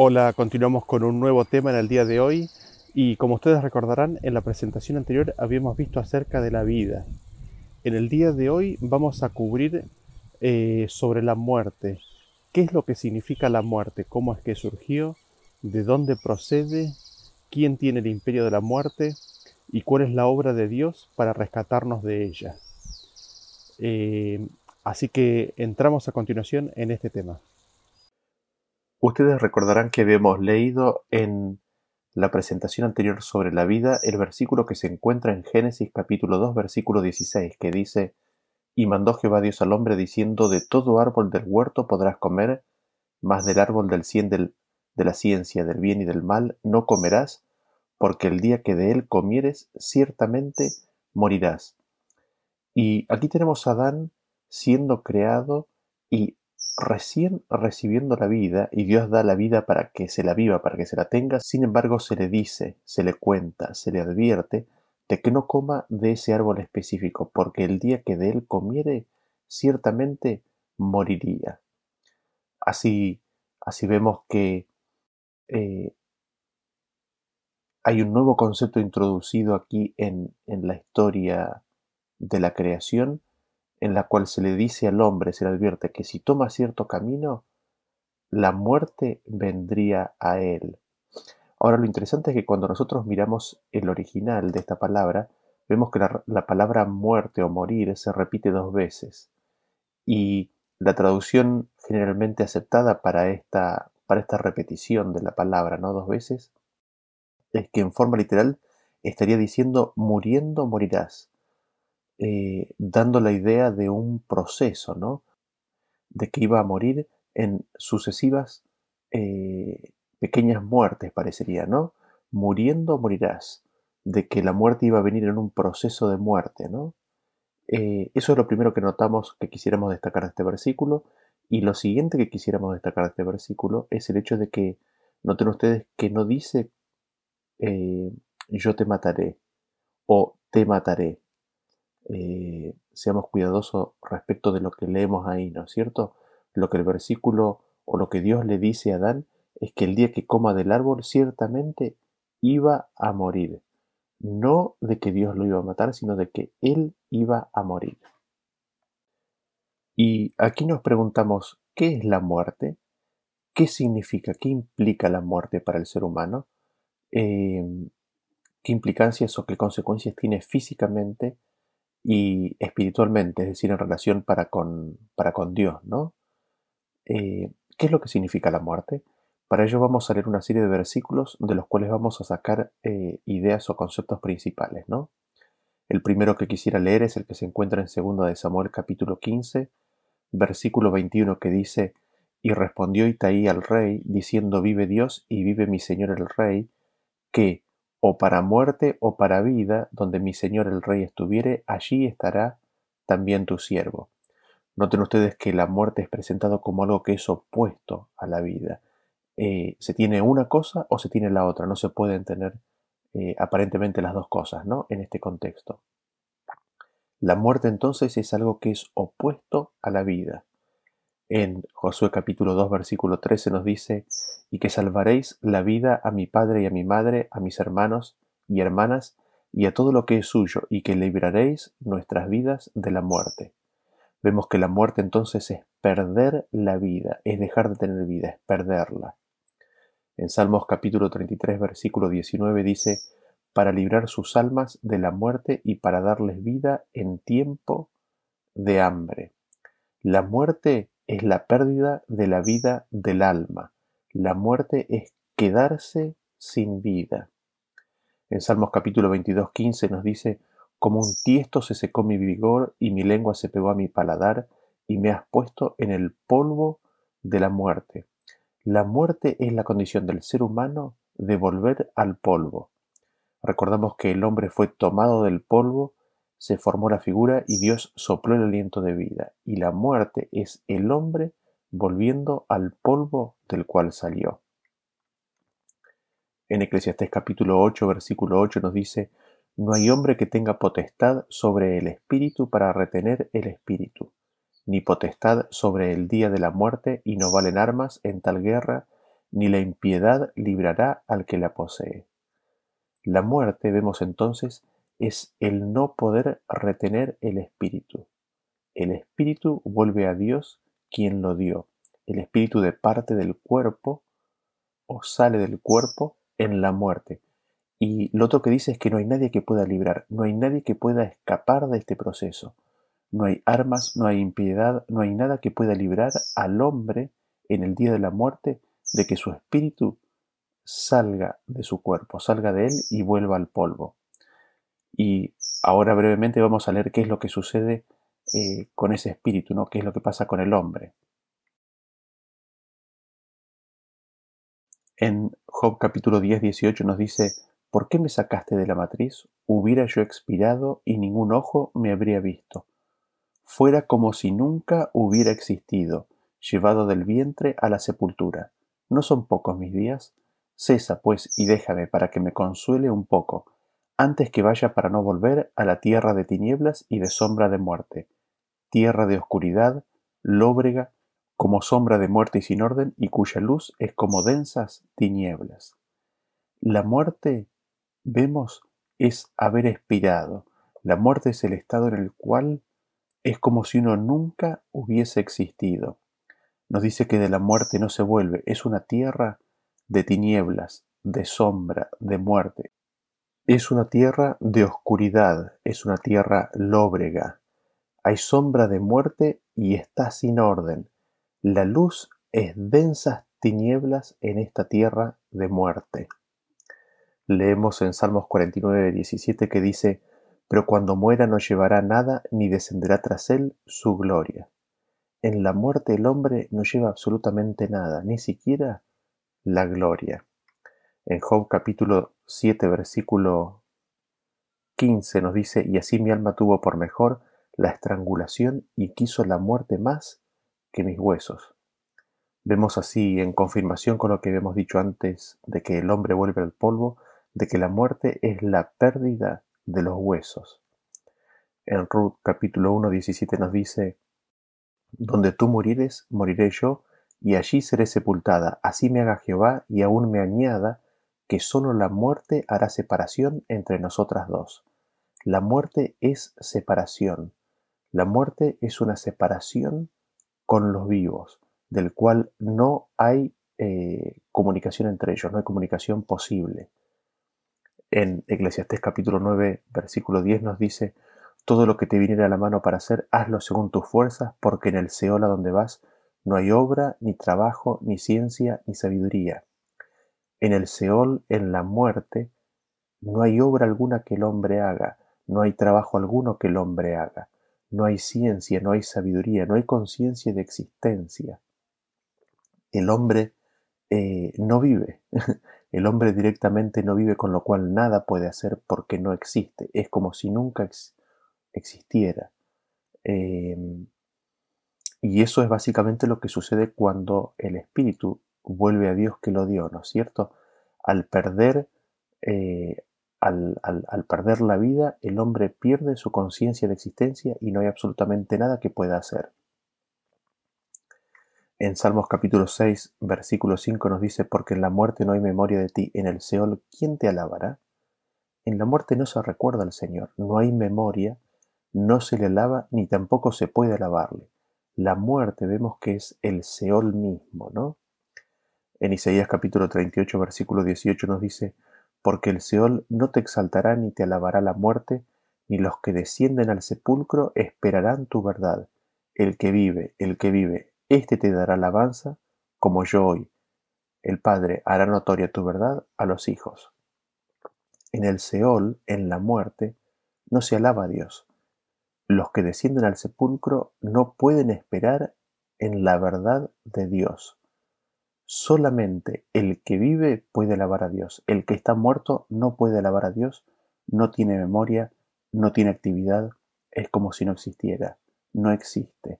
Hola, continuamos con un nuevo tema en el día de hoy y como ustedes recordarán, en la presentación anterior habíamos visto acerca de la vida. En el día de hoy vamos a cubrir eh, sobre la muerte. ¿Qué es lo que significa la muerte? ¿Cómo es que surgió? ¿De dónde procede? ¿Quién tiene el imperio de la muerte? ¿Y cuál es la obra de Dios para rescatarnos de ella? Eh, así que entramos a continuación en este tema. Ustedes recordarán que habíamos leído en la presentación anterior sobre la vida el versículo que se encuentra en Génesis capítulo 2 versículo 16 que dice Y mandó Jehová Dios al hombre diciendo De todo árbol del huerto podrás comer, mas del árbol del cien del, de la ciencia del bien y del mal no comerás, porque el día que de él comieres ciertamente morirás. Y aquí tenemos a Adán siendo creado y recién recibiendo la vida, y Dios da la vida para que se la viva, para que se la tenga, sin embargo se le dice, se le cuenta, se le advierte de que no coma de ese árbol específico, porque el día que de él comiere, ciertamente moriría. Así, así vemos que eh, hay un nuevo concepto introducido aquí en, en la historia de la creación, en la cual se le dice al hombre, se le advierte que si toma cierto camino, la muerte vendría a él. Ahora lo interesante es que cuando nosotros miramos el original de esta palabra, vemos que la, palabra muerte o morir se repite dos veces. Y la traducción generalmente aceptada para esta, para esta repetición de la palabra, ¿no? Dos veces, es que en forma literal estaría diciendo muriendo morirás. Eh, dando la idea de un proceso, ¿no? De que iba a morir en sucesivas eh, pequeñas muertes, parecería, ¿no? Muriendo morirás, de que la muerte iba a venir en un proceso de muerte, ¿no? Eh, eso es lo primero que notamos que quisiéramos destacar de este versículo. Y lo siguiente que quisiéramos destacar de este versículo es el hecho de que, noten ustedes que no dice yo te mataré o te mataré, eh, seamos cuidadosos respecto de lo que leemos ahí, ¿no es cierto? Lo que el versículo o lo que Dios le dice a Adán es que el día que coma del árbol ciertamente iba a morir. No de que Dios lo iba a matar, sino de que él iba a morir. Y aquí nos preguntamos, ¿qué es la muerte? ¿Qué significa? ¿Qué implica la muerte para el ser humano? Eh, ¿Qué implicancias o qué consecuencias tiene físicamente y espiritualmente, es decir, en relación para con, para con Dios, ¿no? Eh, ¿Qué es lo que significa la muerte? Para ello vamos a leer una serie de versículos de los cuales vamos a sacar eh, ideas o conceptos principales, ¿no? El primero que quisiera leer es el que se encuentra en 2 de Samuel capítulo 15, versículo 21 que dice, y respondió Itaí al rey, diciendo, vive Dios y vive mi señor el rey, que o para muerte o para vida, donde mi señor el rey estuviere, allí estará también tu siervo. Noten ustedes que la muerte es presentado como algo que es opuesto a la vida. Eh, se tiene una cosa o se tiene la otra, no se pueden tener eh, aparentemente las dos cosas, ¿no? En este contexto. La muerte entonces es algo que es opuesto a la vida. En Josué capítulo 2 versículo 13 nos dice, y que salvaréis la vida a mi padre y a mi madre, a mis hermanos y hermanas, y a todo lo que es suyo, y que libraréis nuestras vidas de la muerte. Vemos que la muerte entonces es perder la vida, es dejar de tener vida, es perderla. En Salmos capítulo 33 versículo 19 dice, para librar sus almas de la muerte y para darles vida en tiempo de hambre. La muerte es la pérdida de la vida del alma. La muerte es quedarse sin vida. En Salmos capítulo 22, 15 nos dice, como un tiesto se secó mi vigor y mi lengua se pegó a mi paladar y me has puesto en el polvo de la muerte. La muerte es la condición del ser humano de volver al polvo. Recordamos que el hombre fue tomado del polvo se formó la figura y Dios sopló el aliento de vida, y la muerte es el hombre volviendo al polvo del cual salió. En Eclesiastés capítulo 8, versículo 8 nos dice, No hay hombre que tenga potestad sobre el espíritu para retener el espíritu, ni potestad sobre el día de la muerte, y no valen armas en tal guerra, ni la impiedad librará al que la posee. La muerte, vemos entonces, es el no poder retener el espíritu. El espíritu vuelve a Dios quien lo dio. El espíritu de parte del cuerpo o sale del cuerpo en la muerte. Y lo otro que dice es que no hay nadie que pueda librar, no hay nadie que pueda escapar de este proceso. No hay armas, no hay impiedad, no hay nada que pueda librar al hombre en el día de la muerte de que su espíritu salga de su cuerpo, salga de él y vuelva al polvo. Y ahora brevemente vamos a leer qué es lo que sucede eh, con ese espíritu, ¿no? qué es lo que pasa con el hombre. En Job capítulo 10, 18 nos dice, ¿por qué me sacaste de la matriz? Hubiera yo expirado y ningún ojo me habría visto. Fuera como si nunca hubiera existido, llevado del vientre a la sepultura. ¿No son pocos mis días? Cesa, pues, y déjame para que me consuele un poco, antes que vaya para no volver a la tierra de tinieblas y de sombra de muerte, tierra de oscuridad, lóbrega, como sombra de muerte y sin orden, y cuya luz es como densas tinieblas. La muerte, vemos, es haber expirado. La muerte es el estado en el cual es como si uno nunca hubiese existido. Nos dice que de la muerte no se vuelve, es una tierra de tinieblas, de sombra, de muerte. Es una tierra de oscuridad, es una tierra lóbrega. Hay sombra de muerte y está sin orden. La luz es densas tinieblas en esta tierra de muerte. Leemos en Salmos 49, 17 que dice, Pero cuando muera no llevará nada ni descenderá tras él su gloria. En la muerte el hombre no lleva absolutamente nada, ni siquiera la gloria. En Job capítulo 7 versículo 15 nos dice, y así mi alma tuvo por mejor la estrangulación y quiso la muerte más que mis huesos. Vemos así, en confirmación con lo que habíamos dicho antes, de que el hombre vuelve al polvo, de que la muerte es la pérdida de los huesos. En Ruth capítulo 1, 17 nos dice, Donde tú murires, moriré yo, y allí seré sepultada. Así me haga Jehová y aún me añada que sólo la muerte hará separación entre nosotras dos. La muerte es separación. La muerte es una separación con los vivos, del cual no hay eh, comunicación entre ellos, no hay comunicación posible. En Eclesiastés capítulo 9, versículo 10 nos dice, todo lo que te viniera a la mano para hacer, hazlo según tus fuerzas, porque en el Seol a donde vas no hay obra, ni trabajo, ni ciencia, ni sabiduría. En el Seol, en la muerte, no hay obra alguna que el hombre haga, no hay trabajo alguno que el hombre haga, no hay ciencia, no hay sabiduría, no hay conciencia de existencia. El hombre eh, no vive, el hombre directamente no vive, con lo cual nada puede hacer porque no existe, es como si nunca existiera. Em, y eso es básicamente lo que sucede cuando el espíritu vuelve a Dios que lo dio, ¿no es cierto? Al perder, eh, al, perder la vida, el hombre pierde su conciencia de existencia y no hay absolutamente nada que pueda hacer. En Salmos capítulo 6, versículo 5 nos dice, porque en la muerte no hay memoria de ti, en el Seol, ¿quién te alabará? En la muerte no se recuerda al Señor, no hay memoria, no se le alaba ni tampoco se puede alabarle la muerte vemos que es el Seol mismo, ¿no? En Isaías capítulo 38, versículo 18 nos dice, porque el Seol no te exaltará ni te alabará la muerte, ni los que descienden al sepulcro esperarán tu verdad. El que vive, el que vive, éste te dará alabanza, como yo hoy. El Padre hará notoria tu verdad a los hijos. En el Seol, en la muerte, no se alaba a Dios, los que descienden al sepulcro no pueden esperar en la verdad de Dios. Solamente el que vive puede alabar a Dios. El que está muerto no puede alabar a Dios, no tiene memoria, no tiene actividad, es como si no existiera, no existe.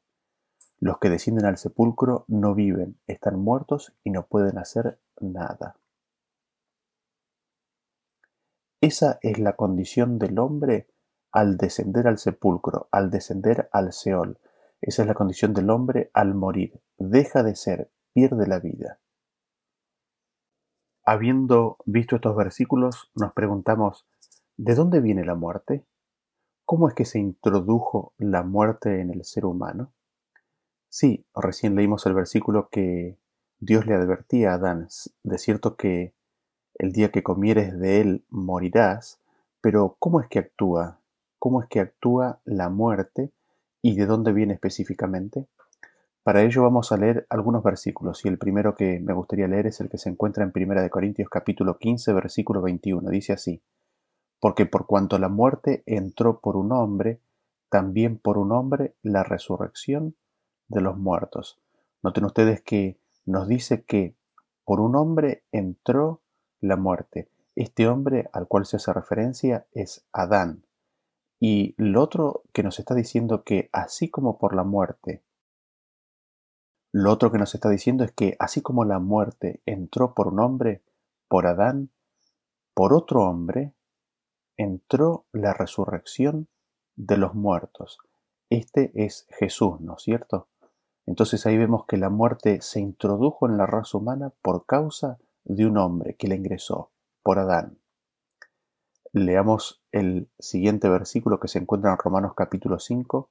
Los que descienden al sepulcro no viven, están muertos y no pueden hacer nada. Esa es la condición del hombre al descender al sepulcro, al descender al Seol. Esa es la condición del hombre al morir. Deja de ser, pierde la vida. habiendo visto estos versículos, nos preguntamos, ¿de dónde viene la muerte? ¿Cómo es que se introdujo la muerte en el ser humano? Sí, recién leímos el versículo que Dios le advertía a Adán, de cierto que el día que comieres de él morirás, pero ¿cómo es que actúa? ¿Cómo es que actúa la muerte y de dónde viene específicamente? Para ello vamos a leer algunos versículos y el primero que me gustaría leer es el que se encuentra en 1 Corintios capítulo 15 versículo 21. Dice así, porque por cuanto la muerte entró por un hombre, también por un hombre la resurrección de los muertos. Noten ustedes que nos dice que por un hombre entró la muerte. Este hombre al cual se hace referencia es Adán. Y lo otro que nos está diciendo que así como por la muerte lo otro que nos está diciendo es que así como la muerte entró por un hombre, por Adán, por otro hombre, entró la resurrección de los muertos. Este es Jesús, ¿no es cierto? Entonces ahí vemos que la muerte se introdujo en la raza humana por causa de un hombre que la ingresó, por Adán. Leamos el siguiente versículo que se encuentra en Romanos capítulo 5,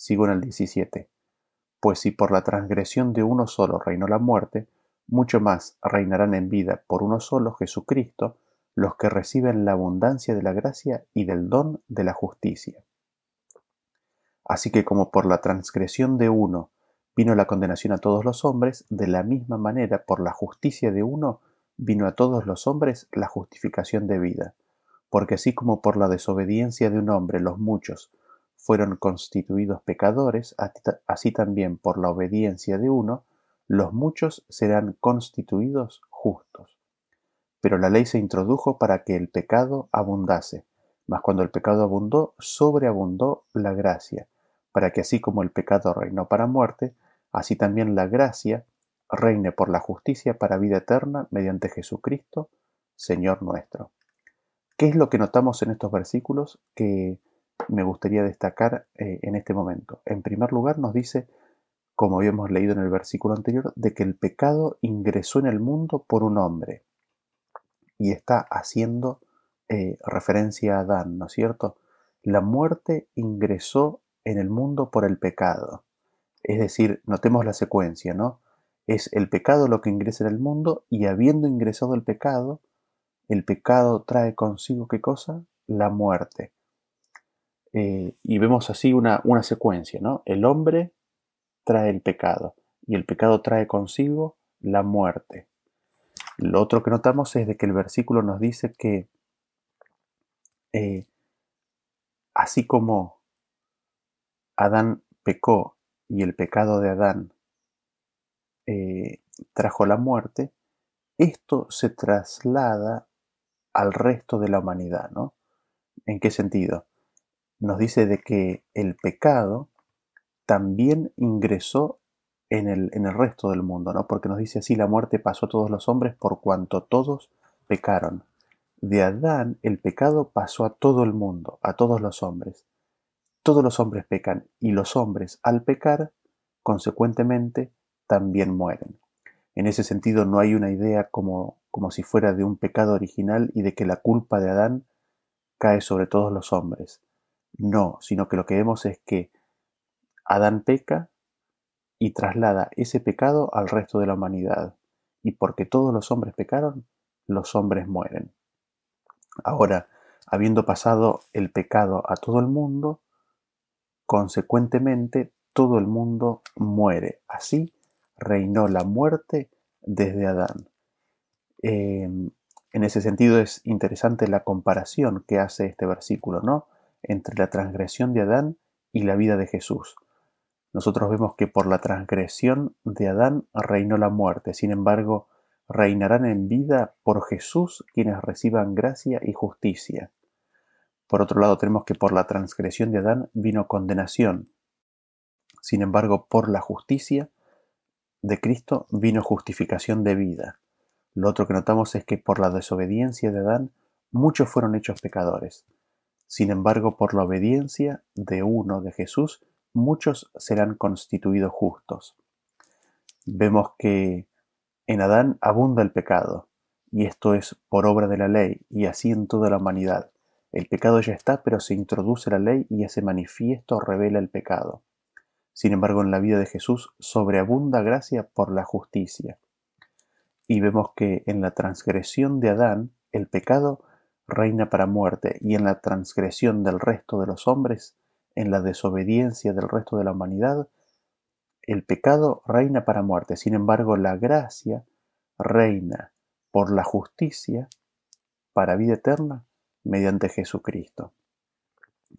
Sigo en el 17. Pues si por la transgresión de uno solo reinó la muerte, mucho más reinarán en vida por uno solo, Jesucristo, los que reciben la abundancia de la gracia y del don de la justicia. Así que como por la transgresión de uno vino la condenación a todos los hombres, de la misma manera por la justicia de uno vino a todos los hombres la justificación de vida. Porque así como por la desobediencia de un hombre los muchos fueron constituidos pecadores, así también por la obediencia de uno, los muchos serán constituidos justos. Pero la ley se introdujo para que el pecado abundase, mas cuando el pecado abundó, sobreabundó la gracia, para que así como el pecado reinó para muerte, así también la gracia reine por la justicia para vida eterna mediante Jesucristo, Señor nuestro. ¿Qué es lo que notamos en estos versículos? Que me gustaría destacar eh, en este momento. En primer lugar nos dice, como habíamos leído en el versículo anterior, de que el pecado ingresó en el mundo por un hombre y está haciendo eh, referencia a Adán, ¿no es cierto? La muerte ingresó en el mundo por el pecado. Es decir, notemos la secuencia, ¿no? Es el pecado lo que ingresa en el mundo y habiendo ingresado el pecado, el pecado trae consigo qué cosa? La muerte. Eh, y vemos así una, una secuencia, ¿no? El hombre trae el pecado y el pecado trae consigo la muerte. Lo otro que notamos es de que el versículo nos dice que eh, así como Adán pecó y el pecado de Adán eh, trajo la muerte, esto se traslada al resto de la humanidad, ¿no? ¿En qué sentido? Nos dice de que el pecado también ingresó en el, en el resto del mundo, ¿no? Porque nos dice así, la muerte pasó a todos los hombres por cuanto todos pecaron. De Adán el pecado pasó a todo el mundo, a todos los hombres. Todos los hombres pecan y los hombres al pecar, consecuentemente, también mueren. En ese sentido no hay una idea como, como si fuera de un pecado original y de que la culpa de Adán cae sobre todos los hombres. No, sino que lo que vemos es que Adán peca y traslada ese pecado al resto de la humanidad. Y porque todos los hombres pecaron, los hombres mueren. Ahora, habiendo pasado el pecado a todo el mundo, consecuentemente todo el mundo muere. Así reinó la muerte desde Adán. Em, en ese sentido es interesante la comparación que hace este versículo, ¿no? Entre la transgresión de Adán y la vida de Jesús. Nosotros vemos que por la transgresión de Adán reinó la muerte, sin embargo, reinarán en vida por Jesús quienes reciban gracia y justicia. Por otro lado, tenemos que por la transgresión de Adán vino condenación. Sin embargo, por la justicia de Cristo vino justificación de vida. Lo otro que notamos es que por la desobediencia de Adán muchos fueron hechos pecadores. Sin embargo, por la obediencia de uno de Jesús, muchos serán constituidos justos. Vemos que en Adán abunda el pecado, y esto es por obra de la ley, y así en toda la humanidad. El pecado ya está, pero se introduce la ley y ese manifiesto revela el pecado. Sin embargo, en la vida de Jesús sobreabunda gracia por la justicia. Y vemos que en la transgresión de Adán, el pecado reina para muerte, y en la transgresión del resto de los hombres, en la desobediencia del resto de la humanidad, el pecado reina para muerte, sin embargo la gracia reina por la justicia para vida eterna mediante Jesucristo.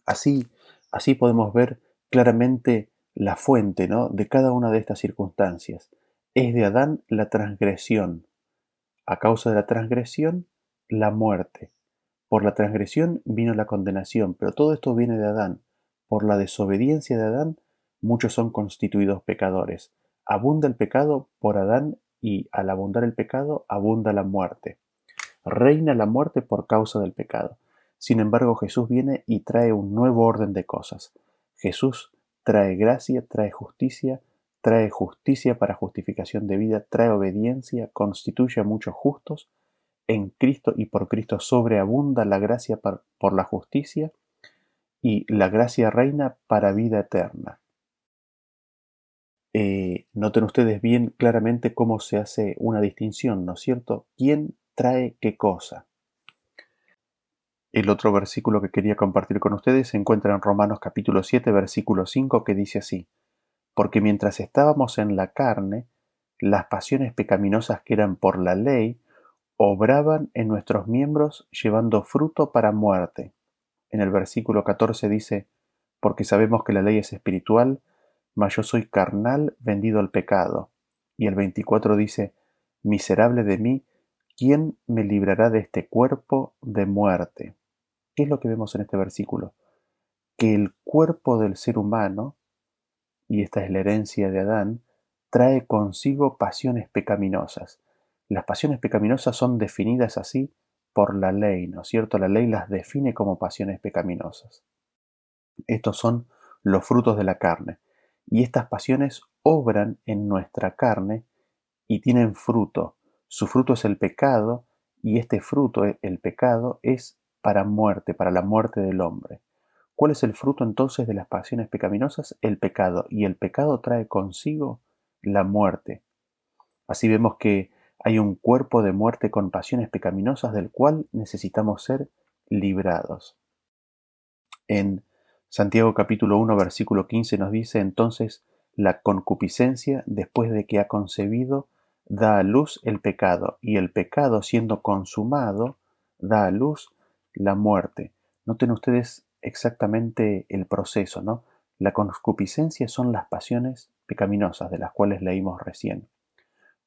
Así, así podemos ver claramente la fuente ¿no? de cada una de estas circunstancias. Es de Adán la transgresión. A causa de la transgresión, la muerte. Por la transgresión vino la condenación, pero todo esto viene de Adán. Por la desobediencia de Adán, muchos son constituidos pecadores. Abunda el pecado por Adán y al abundar el pecado abunda la muerte. Reina la muerte por causa del pecado. Sin embargo, Jesús viene y trae un nuevo orden de cosas. Jesús trae gracia, trae justicia, trae justicia para justificación de vida, trae obediencia, constituye a muchos justos. En Cristo y por Cristo sobreabunda la gracia por la justicia y la gracia reina para vida eterna. Eh, noten ustedes bien claramente cómo se hace una distinción, ¿no es cierto? ¿Quién trae qué cosa? El otro versículo que quería compartir con ustedes se encuentra en Romanos capítulo 7, versículo 5, que dice así, porque mientras estábamos en la carne, las pasiones pecaminosas que eran por la ley, obraban en nuestros miembros llevando fruto para muerte. En el versículo 14 dice, porque sabemos que la ley es espiritual, mas yo soy carnal vendido al pecado. Y el 24 dice, miserable de mí, ¿quién me librará de este cuerpo de muerte? ¿Qué es lo que vemos en este versículo? Que el cuerpo del ser humano, y esta es la herencia de Adán, trae consigo pasiones pecaminosas. Las pasiones pecaminosas son definidas así por la ley, ¿no es cierto? La ley las define como pasiones pecaminosas. Estos son los frutos de la carne. Y estas pasiones obran en nuestra carne y tienen fruto. Su fruto es el pecado y este fruto, el pecado, es para muerte, para la muerte del hombre. ¿Cuál es el fruto entonces de las pasiones pecaminosas? El pecado. Y el pecado trae consigo la muerte. Así vemos que hay un cuerpo de muerte con pasiones pecaminosas del cual necesitamos ser librados. En Santiago capítulo 1 versículo 15 nos dice entonces la concupiscencia después de que ha concebido da a luz el pecado y el pecado siendo consumado da a luz la muerte. Noten ustedes exactamente el proceso, ¿no? La concupiscencia son las pasiones pecaminosas de las cuales leímos recién.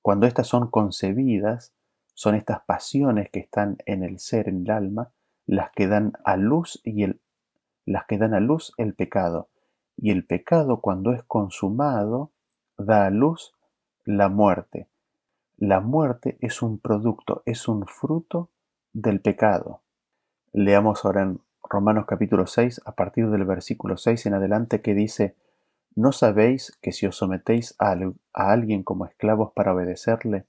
Cuando éstas son concebidas, son estas pasiones que están en el ser, en el alma, las que dan a luz y el las que dan a luz el pecado, y el pecado cuando es consumado da a luz la muerte. La muerte es un producto, es un fruto del pecado. Leamos ahora en Romanos capítulo 6, a partir del versículo 6 en adelante, que dice, ¿No sabéis que si os sometéis a, alguien como esclavos para obedecerle,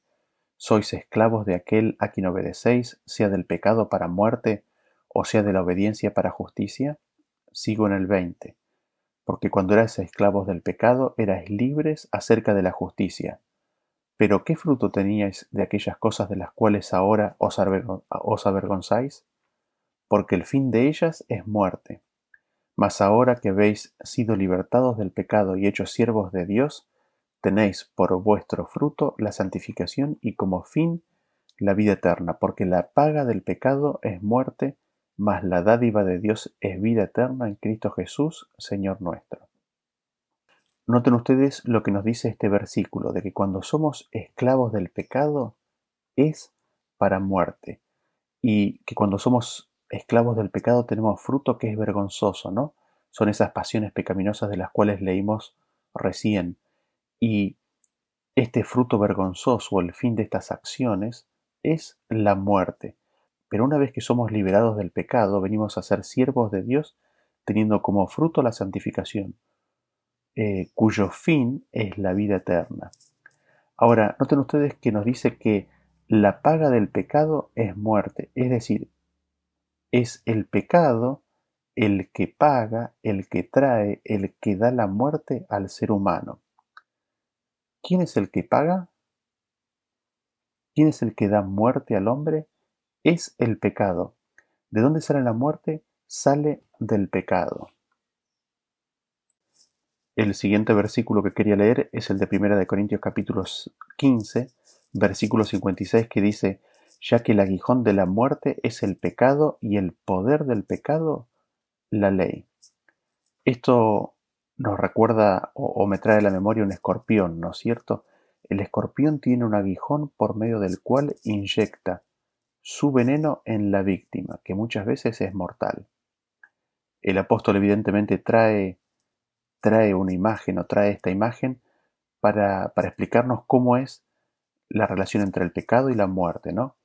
sois esclavos de aquel a quien obedecéis, sea del pecado para muerte, o sea de la obediencia para justicia? sigo en el 20. Porque cuando erais esclavos del pecado, erais libres acerca de la justicia. Pero ¿qué fruto teníais de aquellas cosas de las cuales ahora os, avergonzáis? Porque el fin de ellas es muerte. Mas ahora que habéis sido libertados del pecado y hechos siervos de Dios, tenéis por vuestro fruto la santificación y como fin la vida eterna, porque la paga del pecado es muerte, mas la dádiva de Dios es vida eterna en Cristo Jesús, Señor nuestro. Noten ustedes lo que nos dice este versículo, de que cuando somos esclavos del pecado, es para muerte y que cuando somos esclavos del pecado tenemos fruto que es vergonzoso, ¿no? Son esas pasiones pecaminosas de las cuales leímos recién. Y este fruto vergonzoso, el fin de estas acciones, es la muerte. Pero una vez que somos liberados del pecado, venimos a ser siervos de Dios, teniendo como fruto la santificación, eh, cuyo fin es la vida eterna. Ahora, noten ustedes que nos dice que la paga del pecado es muerte, es decir, es el pecado el que paga, el que trae, el que da la muerte al ser humano. ¿Quién es el que paga? ¿Quién es el que da muerte al hombre? Es el pecado. ¿De dónde sale la muerte? Sale del pecado. El siguiente versículo que quería leer es el de 1 de Corintios capítulo 15, versículo 56 que dice, ya que el aguijón de la muerte es el pecado y el poder del pecado la ley. Esto nos recuerda o, me trae a la memoria un escorpión, ¿no es cierto? El escorpión tiene un aguijón por medio del cual inyecta su veneno en la víctima, que muchas veces es mortal. El apóstol evidentemente trae, trae una imagen o trae esta imagen para, para explicarnos cómo es la relación entre el pecado y la muerte, ¿no?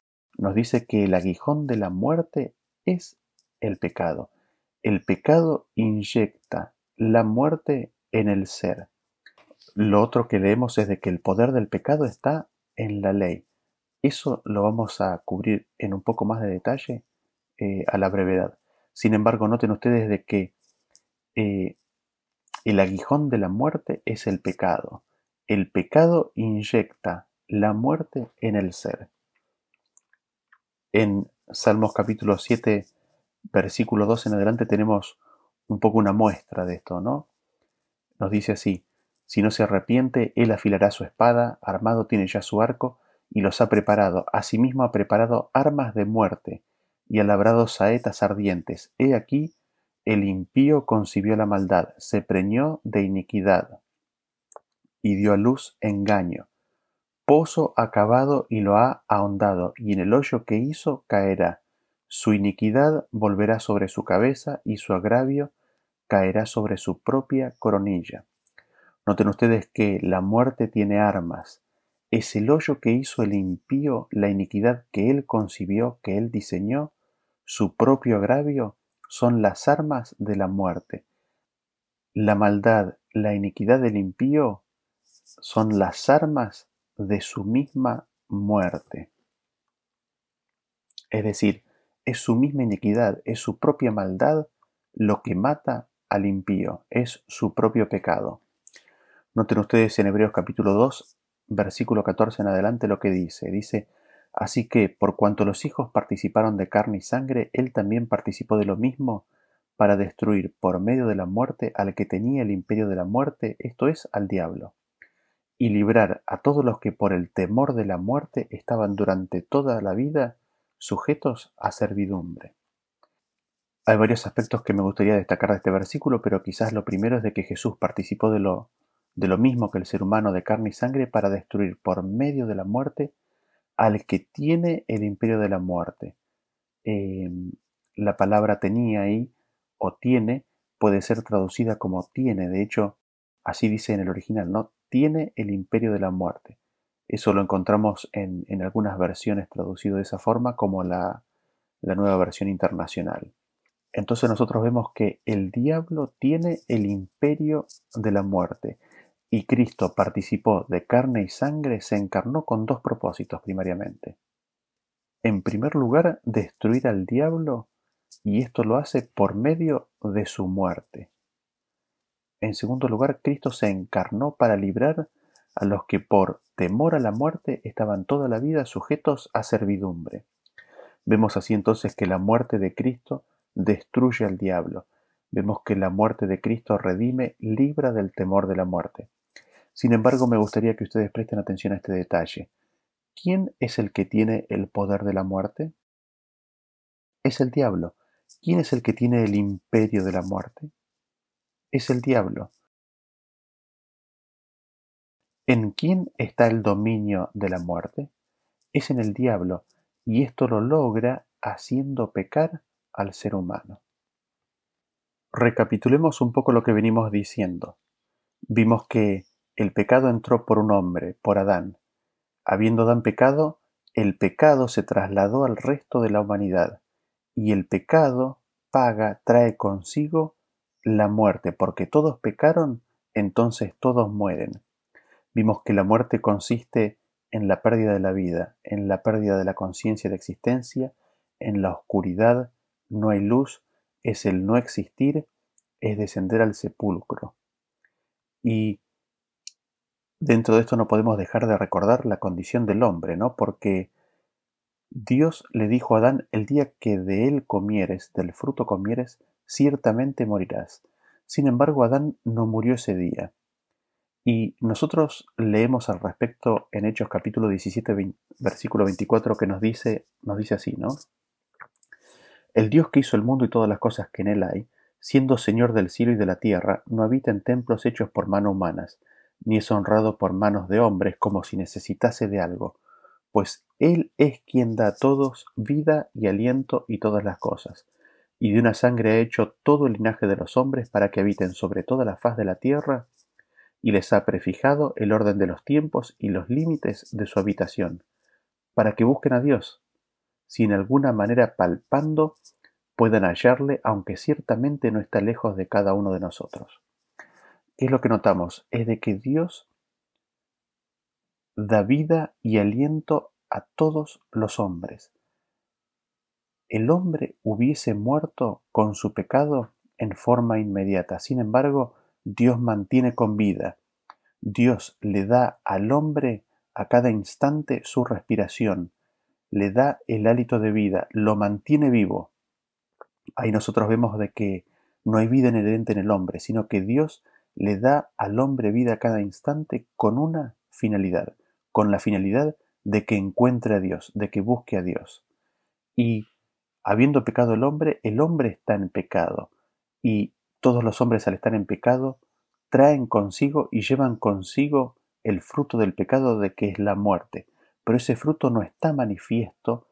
Nos dice que el aguijón de la muerte es el pecado. El pecado inyecta la muerte en el ser. Lo otro que leemos es de que el poder del pecado está en la ley. Eso lo vamos a cubrir en un poco más de detalle eh, a la brevedad. Sin embargo, noten ustedes de que eh, el aguijón de la muerte es el pecado. El pecado inyecta la muerte en el ser. En Salmos capítulo 7, versículo 2 en adelante tenemos un poco una muestra de esto, ¿no? Nos dice así, si no se arrepiente, él afilará su espada, armado tiene ya su arco, y los ha preparado, asimismo ha preparado armas de muerte, y ha labrado saetas ardientes. He aquí, el impío concibió la maldad, se preñó de iniquidad, y dio a luz engaño pozo ha cavado y lo ha ahondado, y en el hoyo que hizo caerá. Su iniquidad volverá sobre su cabeza, y su agravio caerá sobre su propia coronilla. Noten ustedes que la muerte tiene armas. Es el hoyo que hizo el impío, la iniquidad que él concibió, que él diseñó, su propio agravio, son las armas de la muerte. La maldad, la iniquidad del impío son las armas de su misma muerte. Es decir, es su misma iniquidad, es su propia maldad lo que mata al impío, es su propio pecado. Noten ustedes en Hebreos capítulo 2, versículo 14 en adelante lo que dice. Dice, Así que, por cuanto los hijos participaron de carne y sangre, él también participó de lo mismo para destruir por medio de la muerte al que tenía el imperio de la muerte, esto es, al diablo y librar a todos los que por el temor de la muerte estaban durante toda la vida sujetos a servidumbre. Hay varios aspectos que me gustaría destacar de este versículo, pero quizás lo primero es de que Jesús participó de lo, de lo mismo que el ser humano de carne y sangre para destruir por medio de la muerte al que tiene el imperio de la muerte. Em, la palabra tenía ahí o tiene puede ser traducida como tiene, de hecho, así dice en el original, ¿no? Tiene el imperio de la muerte. Eso lo encontramos en, algunas versiones traducido de esa forma, como la, la nueva versión internacional. Entonces nosotros vemos que el diablo tiene el imperio de la muerte y Cristo participó de carne y sangre, se encarnó con dos propósitos primariamente. En primer lugar, destruir al diablo y esto lo hace por medio de su muerte. En segundo lugar, Cristo se encarnó para librar a los que por temor a la muerte estaban toda la vida sujetos a servidumbre. Vemos así entonces que la muerte de Cristo destruye al diablo. Vemos que la muerte de Cristo redime, libra del temor de la muerte. Sin embargo, me gustaría que ustedes presten atención a este detalle. ¿Quién es el que tiene el poder de la muerte? Es el diablo. ¿Quién es el que tiene el imperio de la muerte? Es el diablo. ¿En quién está el dominio de la muerte? es en el diablo, y esto lo logra haciendo pecar al ser humano. Recapitulemos un poco lo que venimos diciendo. Vimos que el pecado entró por un hombre, por Adán. Habiendo Adán pecado, el pecado se trasladó al resto de la humanidad, y el pecado paga, trae consigo la muerte, porque todos pecaron, entonces todos mueren. Vimos que la muerte consiste en la pérdida de la vida, en la pérdida de la conciencia de existencia, en la oscuridad, no hay luz, es el no existir, es descender al sepulcro. Y dentro de esto no podemos dejar de recordar la condición del hombre, ¿no? Porque Dios le dijo a Adán, el día que de él comieres, del fruto comieres, ciertamente morirás. Sin embargo, Adán no murió ese día. Y nosotros leemos al respecto en Hechos capítulo 17, versículo 24, que nos dice, nos dice así, ¿no? El Dios que hizo el mundo y todas las cosas que en él hay, siendo Señor del cielo y de la tierra, no habita en templos hechos por manos humanas, ni es honrado por manos de hombres como si necesitase de algo, pues Él es quien da a todos vida y aliento y todas las cosas, y de una sangre ha hecho todo el linaje de los hombres para que habiten sobre toda la faz de la tierra, y les ha prefijado el orden de los tiempos y los límites de su habitación, para que busquen a Dios, si en alguna manera palpando puedan hallarle, aunque ciertamente no está lejos de cada uno de nosotros. ¿Qué es lo que notamos? Es de que Dios da vida y aliento a todos los hombres. El hombre hubiese muerto con su pecado en forma inmediata. Sin embargo, Dios mantiene con vida. Dios le da al hombre a cada instante su respiración, le da el hálito de vida, lo mantiene vivo. Ahí nosotros vemos de que no hay vida inherente en el hombre, sino que Dios le da al hombre vida a cada instante con una finalidad, con la finalidad de que encuentre a Dios, de que busque a Dios. Y habiendo pecado el hombre, el hombre está en pecado. Y todos los hombres al estar en pecado traen consigo y llevan consigo el fruto del pecado de que es la muerte. Pero ese fruto no está manifiesto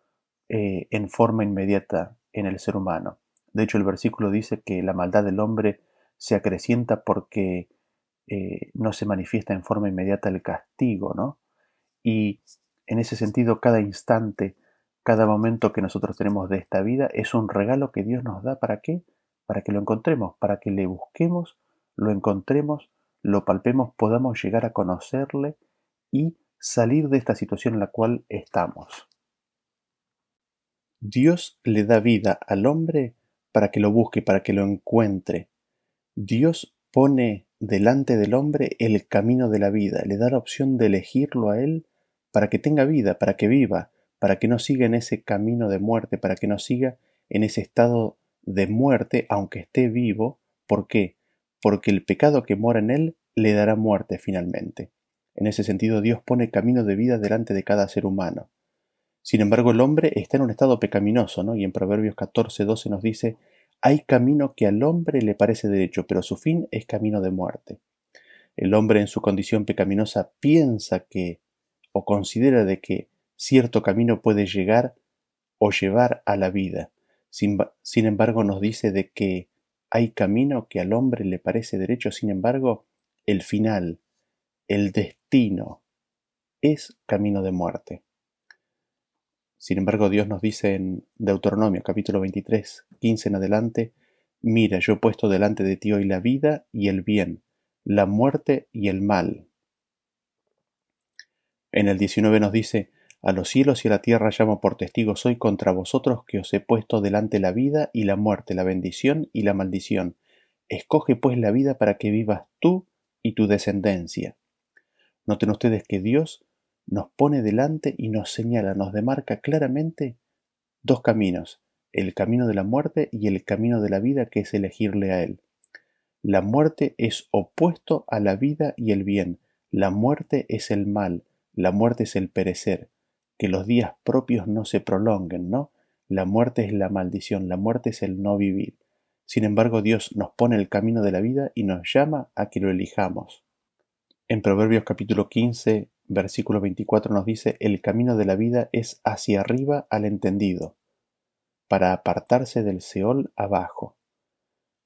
eh, en forma inmediata en el ser humano. De hecho, el versículo dice que la maldad del hombre se acrecienta porque eh, no se manifiesta en forma inmediata el castigo, ¿no? Y en ese sentido, cada instante, cada momento que nosotros tenemos de esta vida es un regalo que Dios nos da. ¿Para qué? Para que lo encontremos, para que le busquemos, lo encontremos, lo palpemos, podamos llegar a conocerle y salir de esta situación en la cual estamos. Dios le da vida al hombre para que lo busque, para que lo encuentre. Dios pone delante del hombre el camino de la vida, le da la opción de elegirlo a él para que tenga vida, para que viva, para que no siga en ese camino de muerte, para que no siga en ese estado de muerte aunque esté vivo. ¿Por qué? Porque el pecado que mora en él le dará muerte finalmente. En ese sentido Dios pone camino de vida delante de cada ser humano. Sin embargo, el hombre está en un estado pecaminoso, ¿no? Y en Proverbios 14, 12 nos dice, hay camino que al hombre le parece derecho, pero su fin es camino de muerte. El hombre en su condición pecaminosa piensa que o considera de que cierto camino puede llegar o llevar a la vida. Sin, embargo, nos dice de que hay camino que al hombre le parece derecho, sin embargo, el final, el destino, es camino de muerte. Sin embargo, Dios nos dice en Deuteronomio capítulo 23, 15 en adelante, Mira, yo he puesto delante de ti hoy la vida y el bien, la muerte y el mal. En el 19 nos dice, A los cielos y a la tierra llamo por testigos hoy contra vosotros que os he puesto delante la vida y la muerte, la bendición y la maldición. Escoge pues la vida para que vivas tú y tu descendencia. Noten ustedes que Dios nos pone delante y nos señala, nos demarca claramente dos caminos, el camino de la muerte y el camino de la vida que es elegirle a Él. La muerte es opuesto a la vida y el bien, la muerte es el mal, la muerte es el perecer, que los días propios no se prolonguen, ¿no? La muerte es la maldición, la muerte es el no vivir. Sin embargo, Dios nos pone el camino de la vida y nos llama a que lo elijamos. En Proverbios capítulo 15, versículo 24 nos dice, el camino de la vida es hacia arriba al entendido, para apartarse del Seol abajo.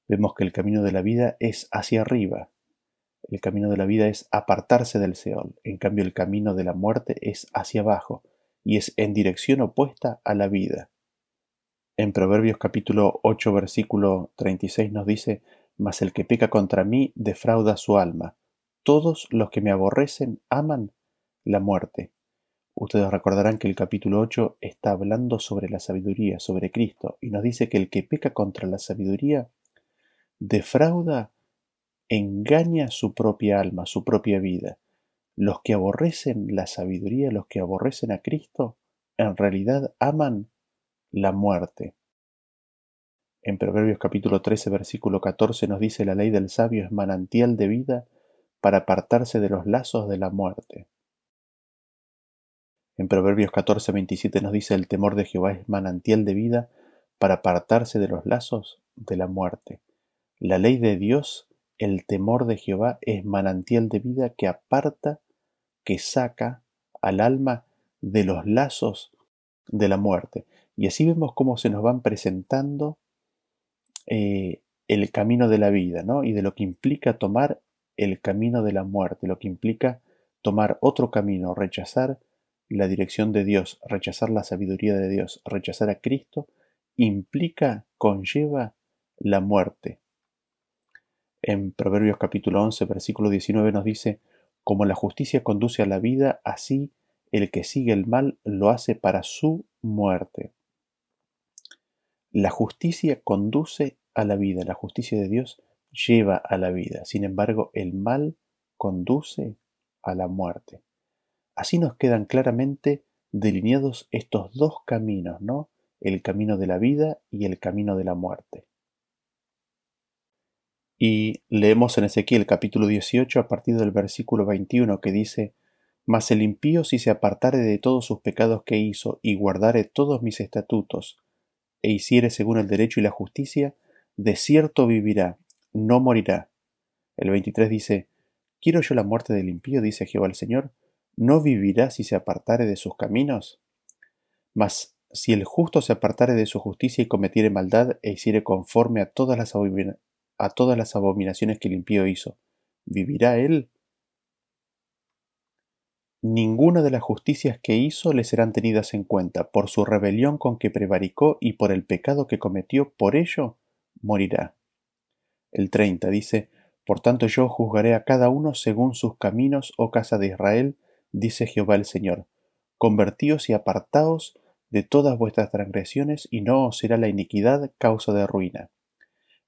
Vemos que el camino de la vida es hacia arriba. El camino de la vida es apartarse del Seol. En cambio, el camino de la muerte es hacia abajo y es en dirección opuesta a la vida. En Proverbios capítulo 8 versículo 36 nos dice, Mas el que peca contra mí defrauda su alma. Todos los que me aborrecen aman la muerte. Ustedes recordarán que el capítulo 8 está hablando sobre la sabiduría, sobre Cristo, y nos dice que el que peca contra la sabiduría defrauda, engaña su propia alma, su propia vida. Los que aborrecen la sabiduría, los que aborrecen a Cristo, en realidad aman la muerte. En Proverbios capítulo 13, versículo 14 nos dice la ley del sabio es manantial de vida para apartarse de los lazos de la muerte. En Proverbios 14, 27 nos dice el temor de Jehová es manantial de vida para apartarse de los lazos de la muerte. La ley de Dios, el temor de Jehová es manantial de vida que aparta, que saca al alma de los lazos de la muerte. Y así vemos cómo se nos van presentando eh, el camino de la vida, ¿no? Y de lo que implica tomar el camino de la muerte, lo que implica tomar otro camino, rechazar la dirección de Dios, rechazar la sabiduría de Dios, rechazar a Cristo, implica, conlleva la muerte. En Proverbios capítulo 11, versículo 19 nos dice, como la justicia conduce a la vida, así el que sigue el mal lo hace para su muerte. La justicia conduce a la vida, la justicia de Dios lleva a la vida. Sin embargo, el mal conduce a la muerte. Así nos quedan claramente delineados estos dos caminos, ¿no? El camino de la vida y el camino de la muerte. Y leemos en Ezequiel capítulo 18 a partir del versículo 21 que dice, Mas el impío si se apartare de todos sus pecados que hizo y guardare todos mis estatutos, e hiciere según el derecho y la justicia, de cierto vivirá, no morirá. El 23 dice, ¿Quiero yo la muerte del impío? dice Jehová el Señor. ¿No vivirá si se apartare de sus caminos? Mas si el justo se apartare de su justicia y cometiere maldad e hiciere conforme a todas las, a todas las abominaciones que el impío hizo, ¿vivirá él? Ninguna de las justicias que hizo le serán tenidas en cuenta, por su rebelión con que prevaricó y por el pecado que cometió, por ello morirá. El 30 dice, Por tanto yo juzgaré a cada uno según sus caminos, oh casa de Israel, dice Jehová el Señor. Convertíos y apartaos de todas vuestras transgresiones, y no os será la iniquidad causa de ruina.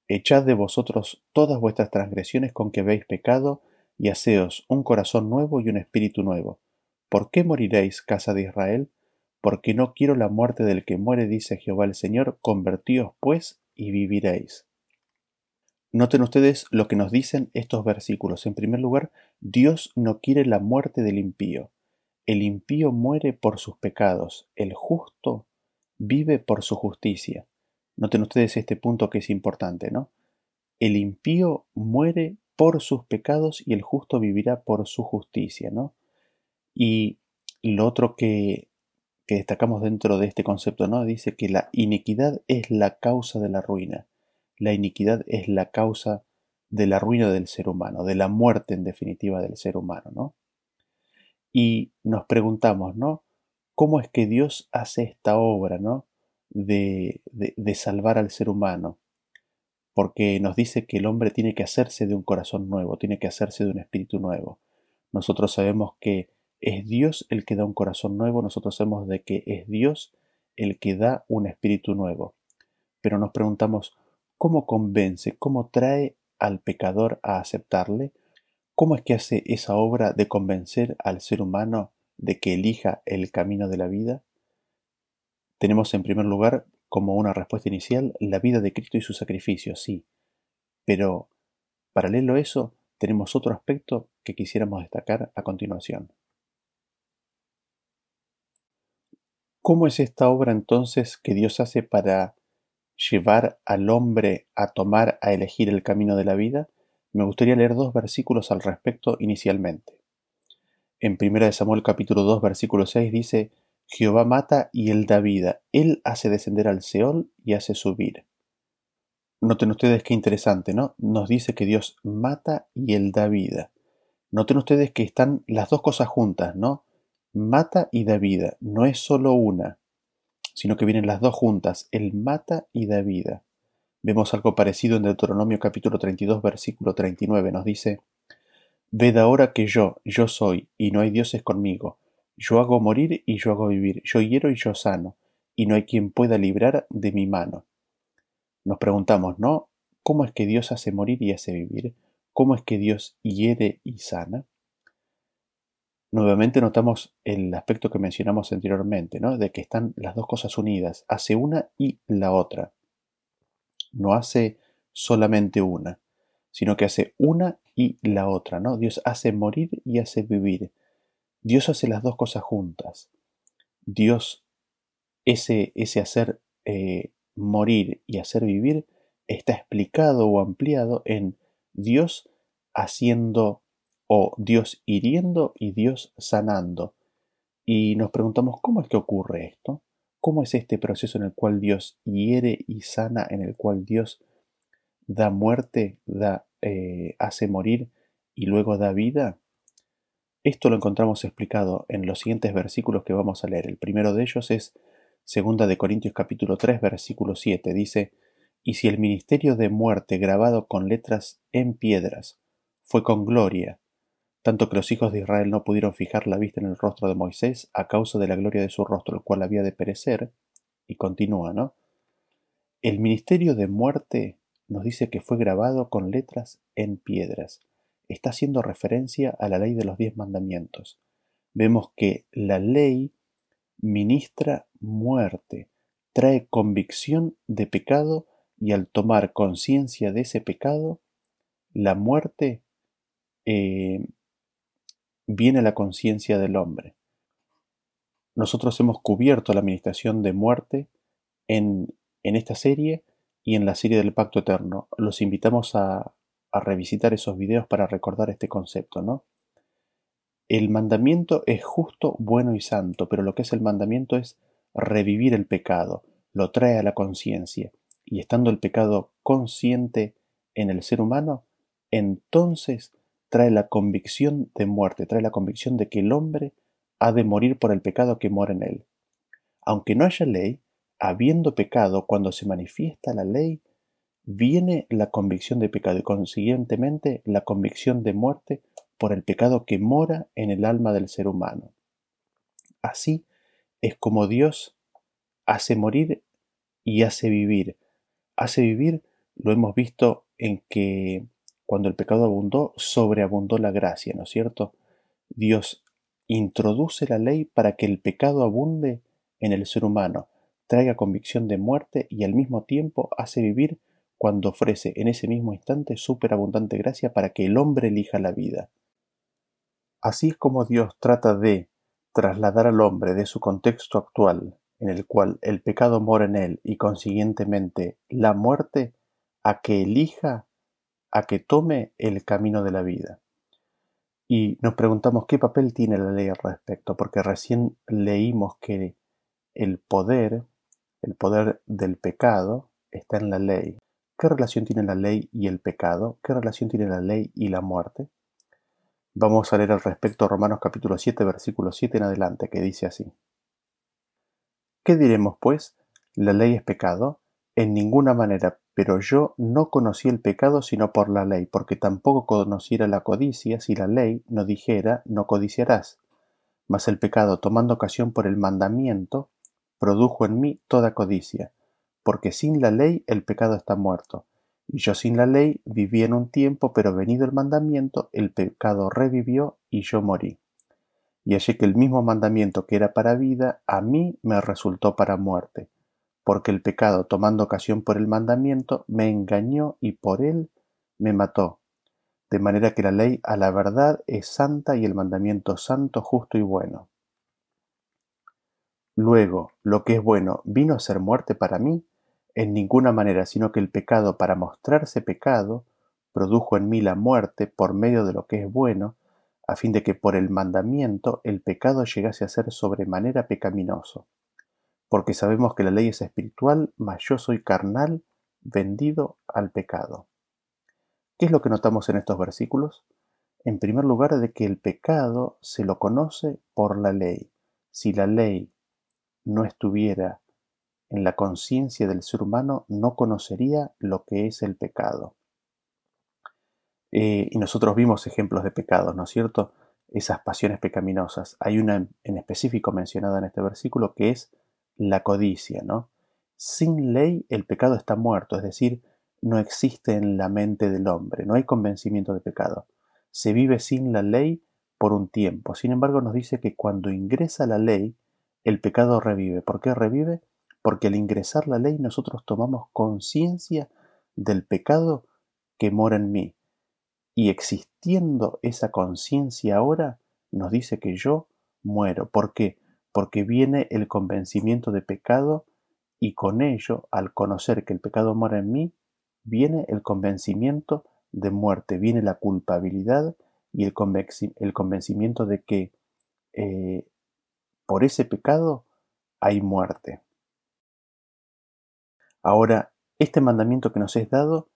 Echad de vosotros todas vuestras transgresiones con que habéis pecado, y haceos un corazón nuevo y un espíritu nuevo ¿Por qué moriréis, casa de Israel? Porque no quiero la muerte del que muere, dice Jehová el Señor, convertíos pues y viviréis. Noten ustedes lo que nos dicen estos versículos. En primer lugar, Dios no quiere la muerte del impío. El impío muere por sus pecados, el justo vive por su justicia. Noten ustedes este punto que es importante, ¿no? El impío muere por sus pecados y el justo vivirá por su justicia, ¿no? Y lo otro que, destacamos dentro de este concepto, ¿no? Dice que la iniquidad es la causa de la ruina. La iniquidad es la causa de la ruina del ser humano, de la muerte en definitiva del ser humano, ¿no? Y nos preguntamos, ¿no? ¿Cómo es que Dios hace esta obra, ¿no? De, de salvar al ser humano. Porque nos dice que el hombre tiene que hacerse de un corazón nuevo, tiene que hacerse de un espíritu nuevo. Nosotros sabemos que es Dios el que da un corazón nuevo, nosotros sabemos de que es Dios el que da un espíritu nuevo. Pero nos preguntamos, ¿cómo convence, cómo trae al pecador a aceptarle? ¿Cómo es que hace esa obra de convencer al ser humano de que elija el camino de la vida? Tenemos en primer lugar, como una respuesta inicial, la vida de Cristo y su sacrificio, sí. Pero, paralelo a eso, tenemos otro aspecto que quisiéramos destacar a continuación. ¿Cómo es esta obra entonces que Dios hace para llevar al hombre a tomar, a elegir el camino de la vida? Me gustaría leer dos versículos al respecto inicialmente. En 1 Samuel capítulo 2 versículo 6 dice, Jehová mata y él da vida, él hace descender al Seol y hace subir. Noten ustedes qué interesante, ¿no? Nos dice que Dios mata y él da vida. Noten ustedes que están las dos cosas juntas, ¿no? Mata y da vida, no es solo una, sino que vienen las dos juntas, él mata y da vida. Vemos algo parecido en Deuteronomio capítulo 32 versículo 39, nos dice, Ved ahora que yo, yo soy, y no hay dioses conmigo. Yo hago morir y yo hago vivir. Yo hiero y yo sano, y no hay quien pueda librar de mi mano. Nos preguntamos, ¿no? ¿Cómo es que Dios hace morir y hace vivir? ¿Cómo es que Dios hiere y sana? Nuevamente notamos el aspecto que mencionamos anteriormente, ¿no? De que están las dos cosas unidas. Hace una y la otra. No hace solamente una sino que hace una y la otra, ¿no? Dios hace morir y hace vivir. Dios hace las dos cosas juntas. Dios, ese, ese hacer eh, morir y hacer vivir, está explicado o ampliado en Dios haciendo o Dios hiriendo y Dios sanando. Y nos preguntamos, ¿cómo es que ocurre esto? ¿Cómo es este proceso en el cual Dios hiere y sana, en el cual Dios da muerte, da, eh, hace morir y luego da vida? Esto lo encontramos explicado en los siguientes versículos que vamos a leer. El primero de ellos es 2 de Corintios capítulo 3 versículo 7. Dice, y si el ministerio de muerte grabado con letras en piedras fue con gloria, tanto que los hijos de Israel no pudieron fijar la vista en el rostro de Moisés a causa de la gloria de su rostro, el cual había de perecer, y continúa, ¿no? El ministerio de muerte nos dice que fue grabado con letras en piedras. Está haciendo referencia a la ley de los diez mandamientos. Vemos que la ley ministra muerte, trae convicción de pecado y al tomar conciencia de ese pecado, la muerte eh, viene a la conciencia del hombre. Nosotros hemos cubierto la administración de muerte en, en esta serie y en la serie del Pacto Eterno. Los invitamos a, revisitar esos videos para recordar este concepto, ¿no? El mandamiento es justo, bueno y santo, pero lo que es el mandamiento es revivir el pecado, lo trae a la conciencia, y estando el pecado consciente en el ser humano, entonces trae la convicción de muerte, trae la convicción de que el hombre ha de morir por el pecado que mora en él. Aunque no haya ley, habiendo pecado, cuando se manifiesta la ley, viene la convicción de pecado y consiguientemente la convicción de muerte por el pecado que mora en el alma del ser humano. Así es como Dios hace morir y hace vivir. Hace vivir, lo hemos visto en que cuando el pecado abundó, sobreabundó la gracia, ¿no es cierto? Dios introduce la ley para que el pecado abunde en el ser humano, traiga convicción de muerte y al mismo tiempo hace vivir cuando ofrece en ese mismo instante superabundante gracia para que el hombre elija la vida. Así es como Dios trata de trasladar al hombre de su contexto actual, en el cual el pecado mora en él y consiguientemente la muerte, a que elija, a que tome el camino de la vida. Y nos preguntamos qué papel tiene la ley al respecto, porque recién leímos que el poder el poder del pecado está en la ley. ¿Qué relación tiene la ley y el pecado? ¿Qué relación tiene la ley y la muerte? Vamos a leer al respecto Romanos capítulo 7, versículo 7 en adelante, que dice así. ¿Qué diremos, pues? ¿La ley es pecado? En ninguna manera, pero yo no conocí el pecado sino por la ley, porque tampoco conociera la codicia si la ley no dijera no codiciarás. Mas el pecado, tomando ocasión por el mandamiento, produjo en mí toda codicia, porque sin la ley el pecado está muerto. Y yo sin la ley viví en un tiempo, pero venido el mandamiento, el pecado revivió y yo morí. Y hallé que el mismo mandamiento que era para vida, a mí me resultó para muerte, porque el pecado, tomando ocasión por el mandamiento, me engañó y por él me mató. De manera que la ley a la verdad es santa y el mandamiento santo, justo y bueno. Luego, lo que es bueno vino a ser muerte para mí, en ninguna manera, sino que el pecado, para mostrarse pecado, produjo en mí la muerte por medio de lo que es bueno, a fin de que por el mandamiento el pecado llegase a ser sobremanera pecaminoso. Porque sabemos que la ley es espiritual, mas yo soy carnal, vendido al pecado. ¿Qué es lo que notamos en estos versículos? En primer lugar, de que el pecado se lo conoce por la ley. Si la ley no estuviera en la conciencia del ser humano, no conocería lo que es el pecado. Eh, y nosotros vimos ejemplos de pecados, ¿no es cierto? Esas pasiones pecaminosas. Hay una en específico mencionada en este versículo que es la codicia, ¿no? Sin ley el pecado está muerto, es decir, no existe en la mente del hombre, no hay convencimiento de pecado. Se vive sin la ley por un tiempo. Sin embargo, nos dice que cuando ingresa la ley, el pecado revive. ¿Por qué revive? Porque al ingresar la ley nosotros tomamos conciencia del pecado que mora en mí. Y existiendo esa conciencia ahora, nos dice que yo muero. ¿Por qué? Porque viene el convencimiento de pecado y con ello, al conocer que el pecado mora en mí, viene el convencimiento de muerte, viene la culpabilidad y el, convencimiento de que eh, por ese pecado hay muerte. Ahora, este mandamiento que nos es dado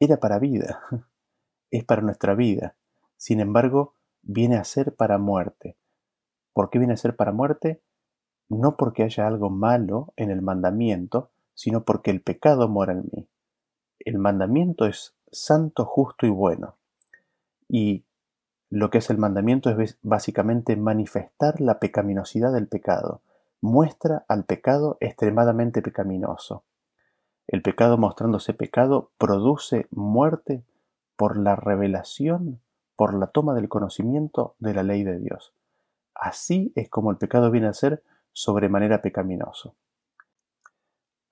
era para vida. es para nuestra vida. Sin embargo, viene a ser para muerte. ¿Por qué viene a ser para muerte? No porque haya algo malo en el mandamiento, sino porque el pecado mora en mí. El mandamiento es santo, justo y bueno. Y lo que es el mandamiento es básicamente manifestar la pecaminosidad del pecado. Muestra al pecado extremadamente pecaminoso. El pecado mostrándose pecado produce muerte por la revelación, por la toma del conocimiento de la ley de Dios. Así es como el pecado viene a ser sobremanera pecaminoso.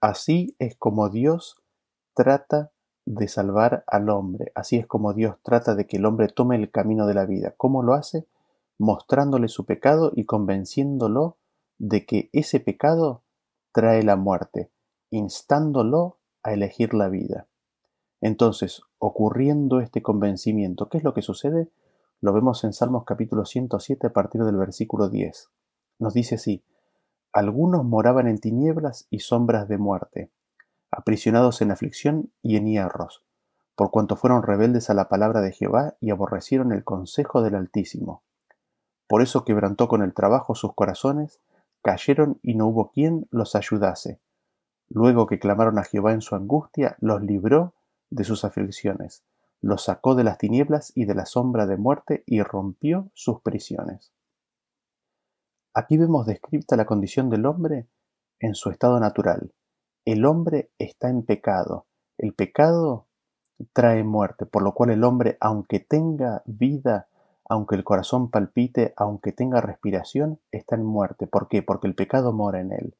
Así es como Dios trata de salvar al hombre, así es como Dios trata de que el hombre tome el camino de la vida. ¿Cómo lo hace? Mostrándole su pecado y convenciéndolo de que ese pecado trae la muerte, instándolo a elegir la vida. Entonces, ocurriendo este convencimiento, ¿qué es lo que sucede? Lo vemos en Salmos capítulo 107 a partir del versículo 10. Nos dice así, algunos moraban en tinieblas y sombras de muerte, aprisionados en aflicción y en hierros, por cuanto fueron rebeldes a la palabra de Jehová y aborrecieron el consejo del Altísimo. Por eso quebrantó con el trabajo sus corazones, cayeron y no hubo quien los ayudase. Luego que clamaron a Jehová en su angustia, los libró de sus aflicciones, los sacó de las tinieblas y de la sombra de muerte y rompió sus prisiones. Aquí vemos descrita la condición del hombre en su estado natural. El hombre está en pecado. El pecado trae muerte, por lo cual el hombre, aunque tenga vida, aunque el corazón palpite, aunque tenga respiración, está en muerte. ¿Por qué? Porque el pecado mora en él.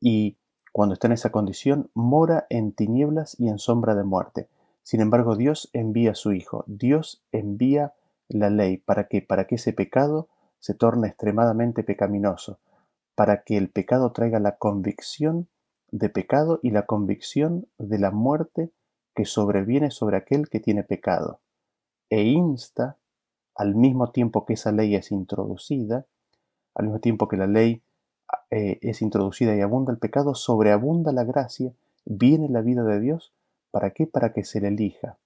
Y cuando está en esa condición, mora en tinieblas y en sombra de muerte. Sin embargo, Dios envía a su Hijo, Dios envía la ley. Para que, para que ese pecado se torne extremadamente pecaminoso, para que el pecado traiga la convicción de pecado y la convicción de la muerte que sobreviene sobre aquel que tiene pecado, e insta, al mismo tiempo que esa ley es introducida, al mismo tiempo que la ley eh, es introducida y abunda el pecado, sobreabunda la gracia, viene la vida de Dios, ¿para qué? Para que se le elija,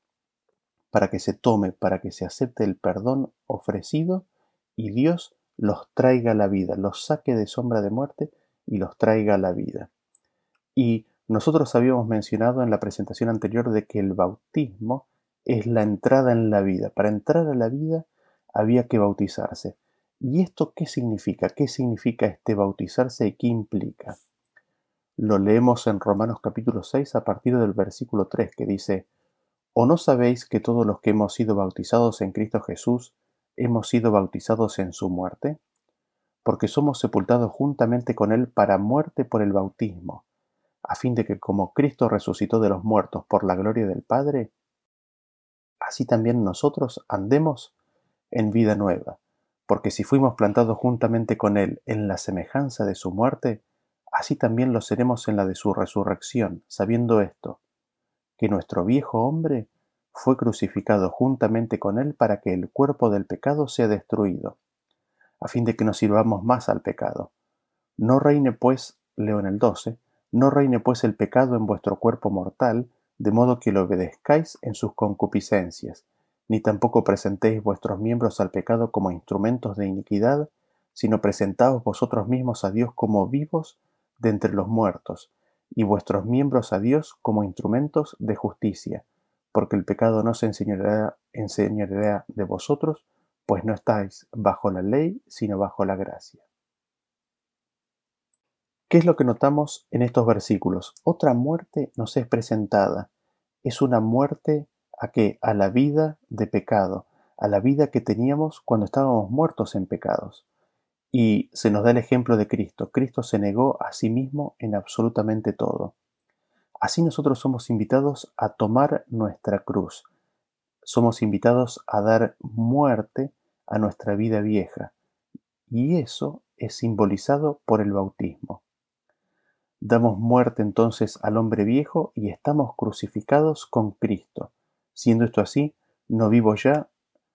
para que se tome, para que se acepte el perdón ofrecido y Dios los traiga a la vida, los saque de sombra de muerte y los traiga a la vida. Y nosotros habíamos mencionado en la presentación anterior de que el bautismo es la entrada en la vida. Para entrar a la vida había que bautizarse. ¿Y esto qué significa? ¿Qué significa este bautizarse y qué implica? Lo leemos en Romanos capítulo 6 a partir del versículo 3 que dice, ¿O no sabéis que todos los que hemos sido bautizados en Cristo Jesús hemos sido bautizados en su muerte? Porque somos sepultados juntamente con Él para muerte por el bautismo, a fin de que como Cristo resucitó de los muertos por la gloria del Padre, así también nosotros andemos en vida nueva porque si fuimos plantados juntamente con Él en la semejanza de su muerte, así también lo seremos en la de su resurrección, sabiendo esto, que nuestro viejo hombre fue crucificado juntamente con él para que el cuerpo del pecado sea destruido, a fin de que no sirvamos más al pecado. No reine pues, leo en el 12, no reine pues el pecado en vuestro cuerpo mortal, de modo que lo obedezcáis en sus concupiscencias, ni tampoco presentéis vuestros miembros al pecado como instrumentos de iniquidad, sino presentaos vosotros mismos a Dios como vivos de entre los muertos, y vuestros miembros a Dios como instrumentos de justicia, porque el pecado no se enseñará de vosotros, pues no estáis bajo la ley, sino bajo la gracia. ¿Qué es lo que notamos en estos versículos? Otra muerte nos es presentada. Es una muerte a qué? A la vida de pecado, a la vida que teníamos cuando estábamos muertos en pecados. Y se nos da el ejemplo de Cristo. Cristo se negó a sí mismo en absolutamente todo. Así nosotros somos invitados a tomar nuestra cruz. Somos invitados a dar muerte a nuestra vida vieja. Y eso es simbolizado por el bautismo. Damos muerte entonces al hombre viejo y estamos crucificados con Cristo. Siendo esto así, no vivo ya,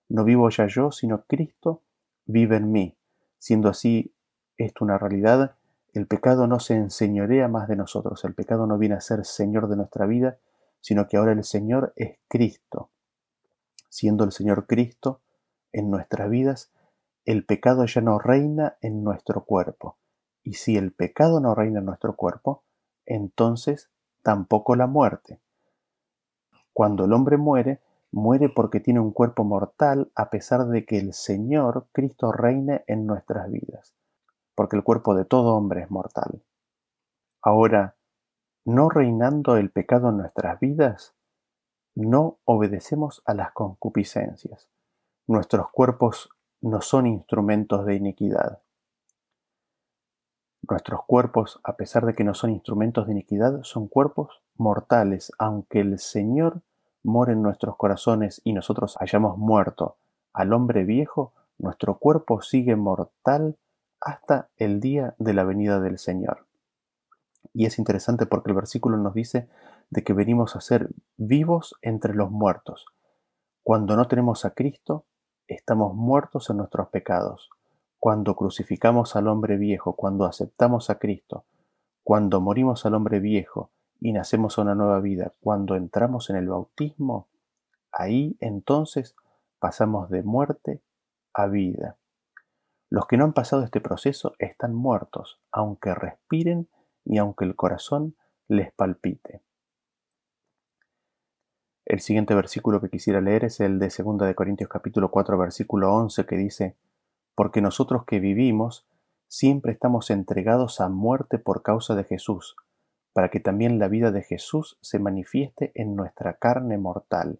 no vivo ya yo, sino Cristo vive en mí. Siendo así esto una realidad, el pecado no se enseñorea más de nosotros, el pecado no viene a ser Señor de nuestra vida, sino que ahora el Señor es Cristo. Siendo el Señor Cristo en nuestras vidas, el pecado ya no reina en nuestro cuerpo. Y si el pecado no reina en nuestro cuerpo, entonces tampoco la muerte. Cuando el hombre muere, muere porque tiene un cuerpo mortal a pesar de que el Señor Cristo reine en nuestras vidas, porque el cuerpo de todo hombre es mortal. Ahora, no reinando el pecado en nuestras vidas, no obedecemos a las concupiscencias. Nuestros cuerpos no son instrumentos de iniquidad. Nuestros cuerpos, a pesar de que no son instrumentos de iniquidad, son cuerpos mortales, aunque el Señor more en nuestros corazones y nosotros hayamos muerto al hombre viejo, nuestro cuerpo sigue mortal hasta el día de la venida del Señor. Y es interesante porque el versículo nos dice de que venimos a ser vivos entre los muertos. Cuando no tenemos a Cristo, estamos muertos en nuestros pecados. Cuando crucificamos al hombre viejo, cuando aceptamos a Cristo, cuando morimos al hombre viejo y nacemos a una nueva vida, cuando entramos en el bautismo, ahí entonces pasamos de muerte a vida. Los que no han pasado este proceso están muertos, aunque respiren y aunque el corazón les palpite. El siguiente versículo que quisiera leer es el de 2 de Corintios capítulo 4 versículo 11 que dice, porque nosotros que vivimos siempre estamos entregados a muerte por causa de Jesús, para que también la vida de Jesús se manifieste en nuestra carne mortal,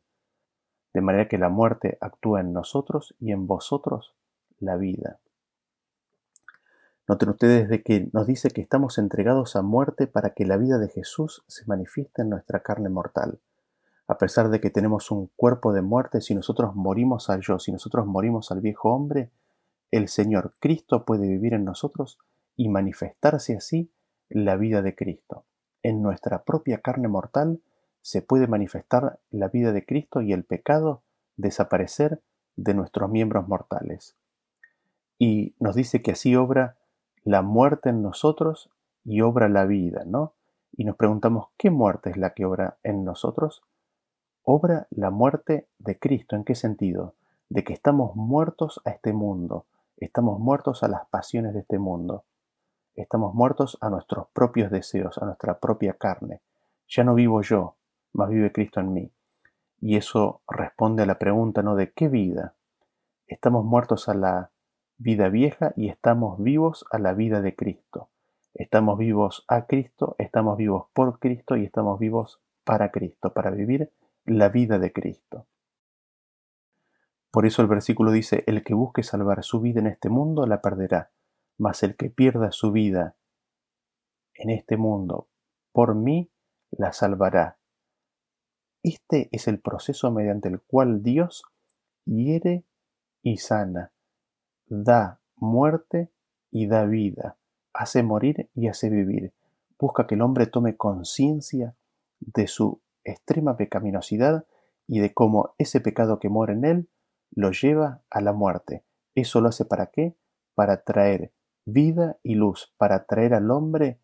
de manera que la muerte actúa en nosotros y en vosotros la vida. Noten ustedes de que nos dice que estamos entregados a muerte para que la vida de Jesús se manifieste en nuestra carne mortal. A pesar de que tenemos un cuerpo de muerte, si nosotros morimos al yo, si nosotros morimos al viejo hombre, el Señor Cristo puede vivir en nosotros y manifestarse así la vida de Cristo en nuestra propia carne mortal se puede manifestar la vida de Cristo y el pecado desaparecer de nuestros miembros mortales. Y nos dice que así obra la muerte en nosotros y obra la vida, ¿no? Y nos preguntamos, ¿qué muerte es la que obra en nosotros? Obra la muerte de Cristo. ¿En qué sentido? De que estamos muertos a este mundo, estamos muertos a las pasiones de este mundo. Estamos muertos a nuestros propios deseos, a nuestra propia carne. Ya no vivo yo, mas vive Cristo en mí. Y eso responde a la pregunta, ¿no? ¿De qué vida? Estamos muertos a la vida vieja y estamos vivos a la vida de Cristo. Estamos vivos a Cristo, estamos vivos por Cristo y estamos vivos para Cristo, para vivir la vida de Cristo. Por eso el versículo dice, el que busque salvar su vida en este mundo la perderá, mas el que pierda su vida en este mundo por mí la salvará. Este es el proceso mediante el cual Dios hiere y sana, da muerte y da vida, hace morir y hace vivir. Busca que el hombre tome conciencia de su extrema pecaminosidad y de cómo ese pecado que mora en él lo lleva a la muerte. ¿Eso lo hace para qué? Para traer vida y luz, para traer al hombre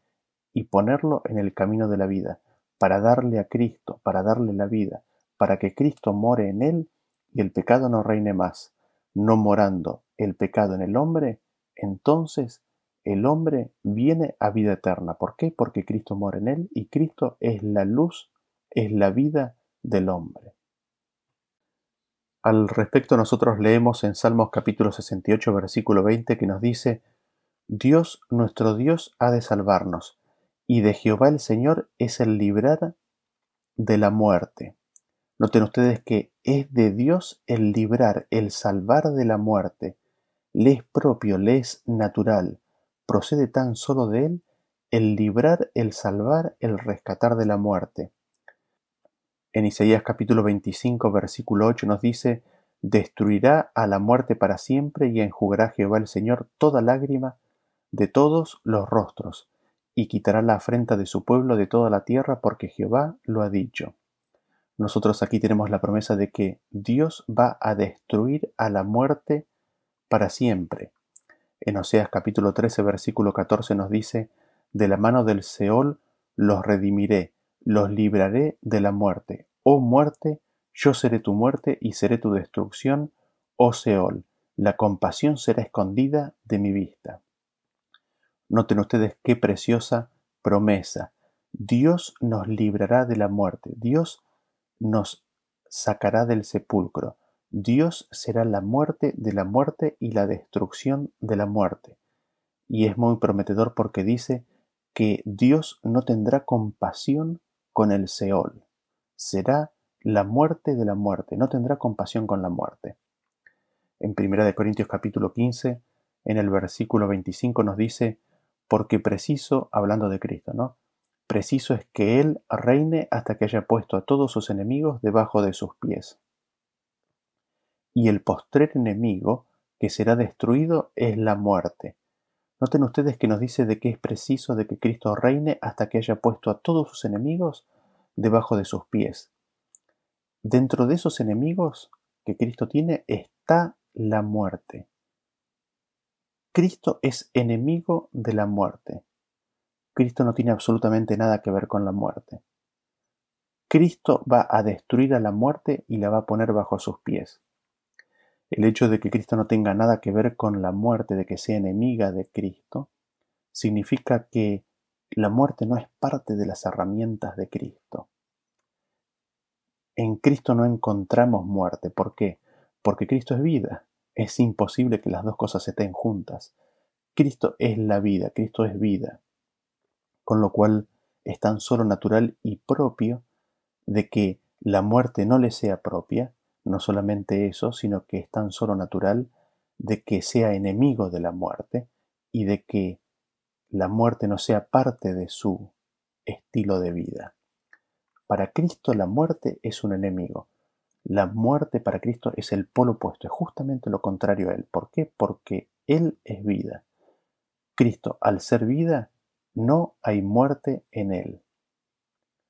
y ponerlo en el camino de la vida, para darle a Cristo, para darle la vida, para que Cristo more en él y el pecado no reine más. No morando el pecado en el hombre, entonces el hombre viene a vida eterna. ¿Por qué? Porque Cristo mora en él y Cristo es la luz, es la vida del hombre. Al respecto nosotros leemos en Salmos capítulo 68 versículo 20 que nos dice, Dios nuestro Dios ha de salvarnos, y de Jehová el Señor es el librar de la muerte. Noten ustedes que es de Dios el librar, el salvar de la muerte. Le es propio, le es natural, procede tan solo de Él el librar, el salvar, el rescatar de la muerte. En Isaías capítulo 25 versículo 8 nos dice, Destruirá a la muerte para siempre y enjugará Jehová el Señor toda lágrima de todos los rostros, y quitará la afrenta de su pueblo de toda la tierra, porque Jehová lo ha dicho. Nosotros aquí tenemos la promesa de que Dios va a destruir a la muerte para siempre. En Oseas capítulo 13 versículo 14 nos dice, de la mano del Seol los redimiré, los libraré de la muerte. Oh muerte, yo seré tu muerte y seré tu destrucción, oh Seol, la compasión será escondida de mi vista. Noten ustedes qué preciosa promesa. Dios nos librará de la muerte, Dios nos sacará del sepulcro, Dios será la muerte de la muerte y la destrucción de la muerte. Y es muy prometedor porque dice que Dios no tendrá compasión con el Seol. Será la muerte de la muerte, no tendrá compasión con la muerte. En 1 Corintios capítulo 15, en el versículo 25 nos dice, porque preciso, hablando de Cristo, ¿no? Preciso es que Él reine hasta que haya puesto a todos sus enemigos debajo de sus pies. Y el postrer enemigo que será destruido es la muerte. Noten ustedes que nos dice de que es preciso de que Cristo reine hasta que haya puesto a todos sus enemigos debajo de sus pies. Dentro de esos enemigos que Cristo tiene está la muerte. Cristo es enemigo de la muerte. Cristo no tiene absolutamente nada que ver con la muerte. Cristo va a destruir a la muerte y la va a poner bajo sus pies. El hecho de que Cristo no tenga nada que ver con la muerte, de que sea enemiga de Cristo, significa que la muerte no es parte de las herramientas de Cristo. En Cristo no encontramos muerte. ¿Por qué? Porque Cristo es vida. Es imposible que las dos cosas estén juntas. Cristo es la vida, Cristo es vida. Con lo cual es tan solo natural y propio de que la muerte no le sea propia, no solamente eso, sino que es tan solo natural de que sea enemigo de la muerte y de que la muerte no sea parte de su estilo de vida. Para Cristo la muerte es un enemigo, la muerte para Cristo es el polo opuesto, es justamente lo contrario a Él. ¿Por qué? Porque Él es vida. Cristo, al ser vida, no hay muerte en Él.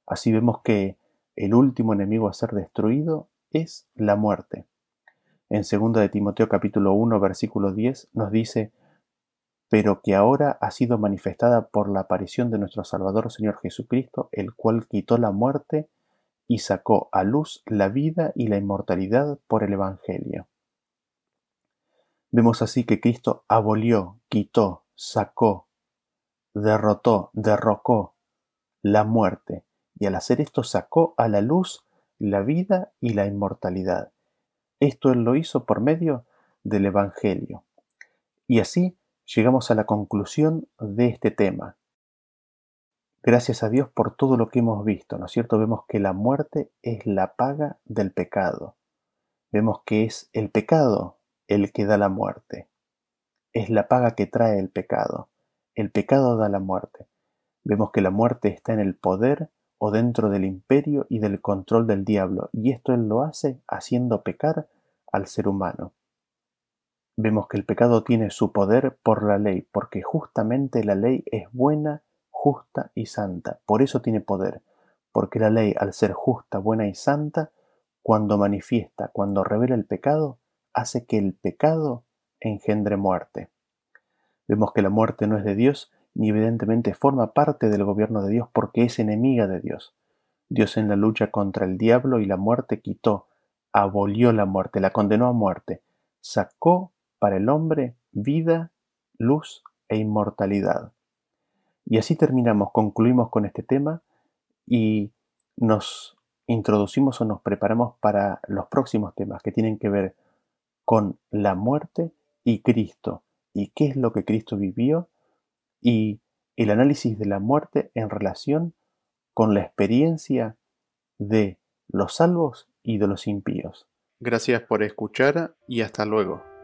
Así vemos que el último enemigo a ser destruido es la muerte. En 2 de Timoteo capítulo 1 versículo 10 nos dice, pero que ahora ha sido manifestada por la aparición de nuestro Salvador Señor Jesucristo, el cual quitó la muerte y sacó a luz la vida y la inmortalidad por el Evangelio. Vemos así que Cristo abolió, quitó, sacó, derrotó, derrocó la muerte, y al hacer esto sacó a la luz la vida y la inmortalidad. Esto Él lo hizo por medio del Evangelio. Y así llegamos a la conclusión de este tema. Gracias a Dios por todo lo que hemos visto, ¿no es cierto? Vemos que la muerte es la paga del pecado. Vemos que es el pecado el que da la muerte. Es la paga que trae el pecado. El pecado da la muerte. Vemos que la muerte está en el poder o dentro del imperio y del control del diablo, y esto él lo hace haciendo pecar al ser humano. Vemos que el pecado tiene su poder por la ley, porque justamente la ley es buena justa y santa. Por eso tiene poder, porque la ley, al ser justa, buena y santa, cuando manifiesta, cuando revela el pecado, hace que el pecado engendre muerte. Vemos que la muerte no es de Dios, ni evidentemente forma parte del gobierno de Dios porque es enemiga de Dios. Dios en la lucha contra el diablo y la muerte quitó, abolió la muerte, la condenó a muerte, sacó para el hombre vida, luz e inmortalidad. Y así terminamos, concluimos con este tema y nos introducimos o nos preparamos para los próximos temas que tienen que ver con la muerte y Cristo y qué es lo que Cristo vivió y el análisis de la muerte en relación con la experiencia de los salvos y de los impíos. Gracias por escuchar y hasta luego.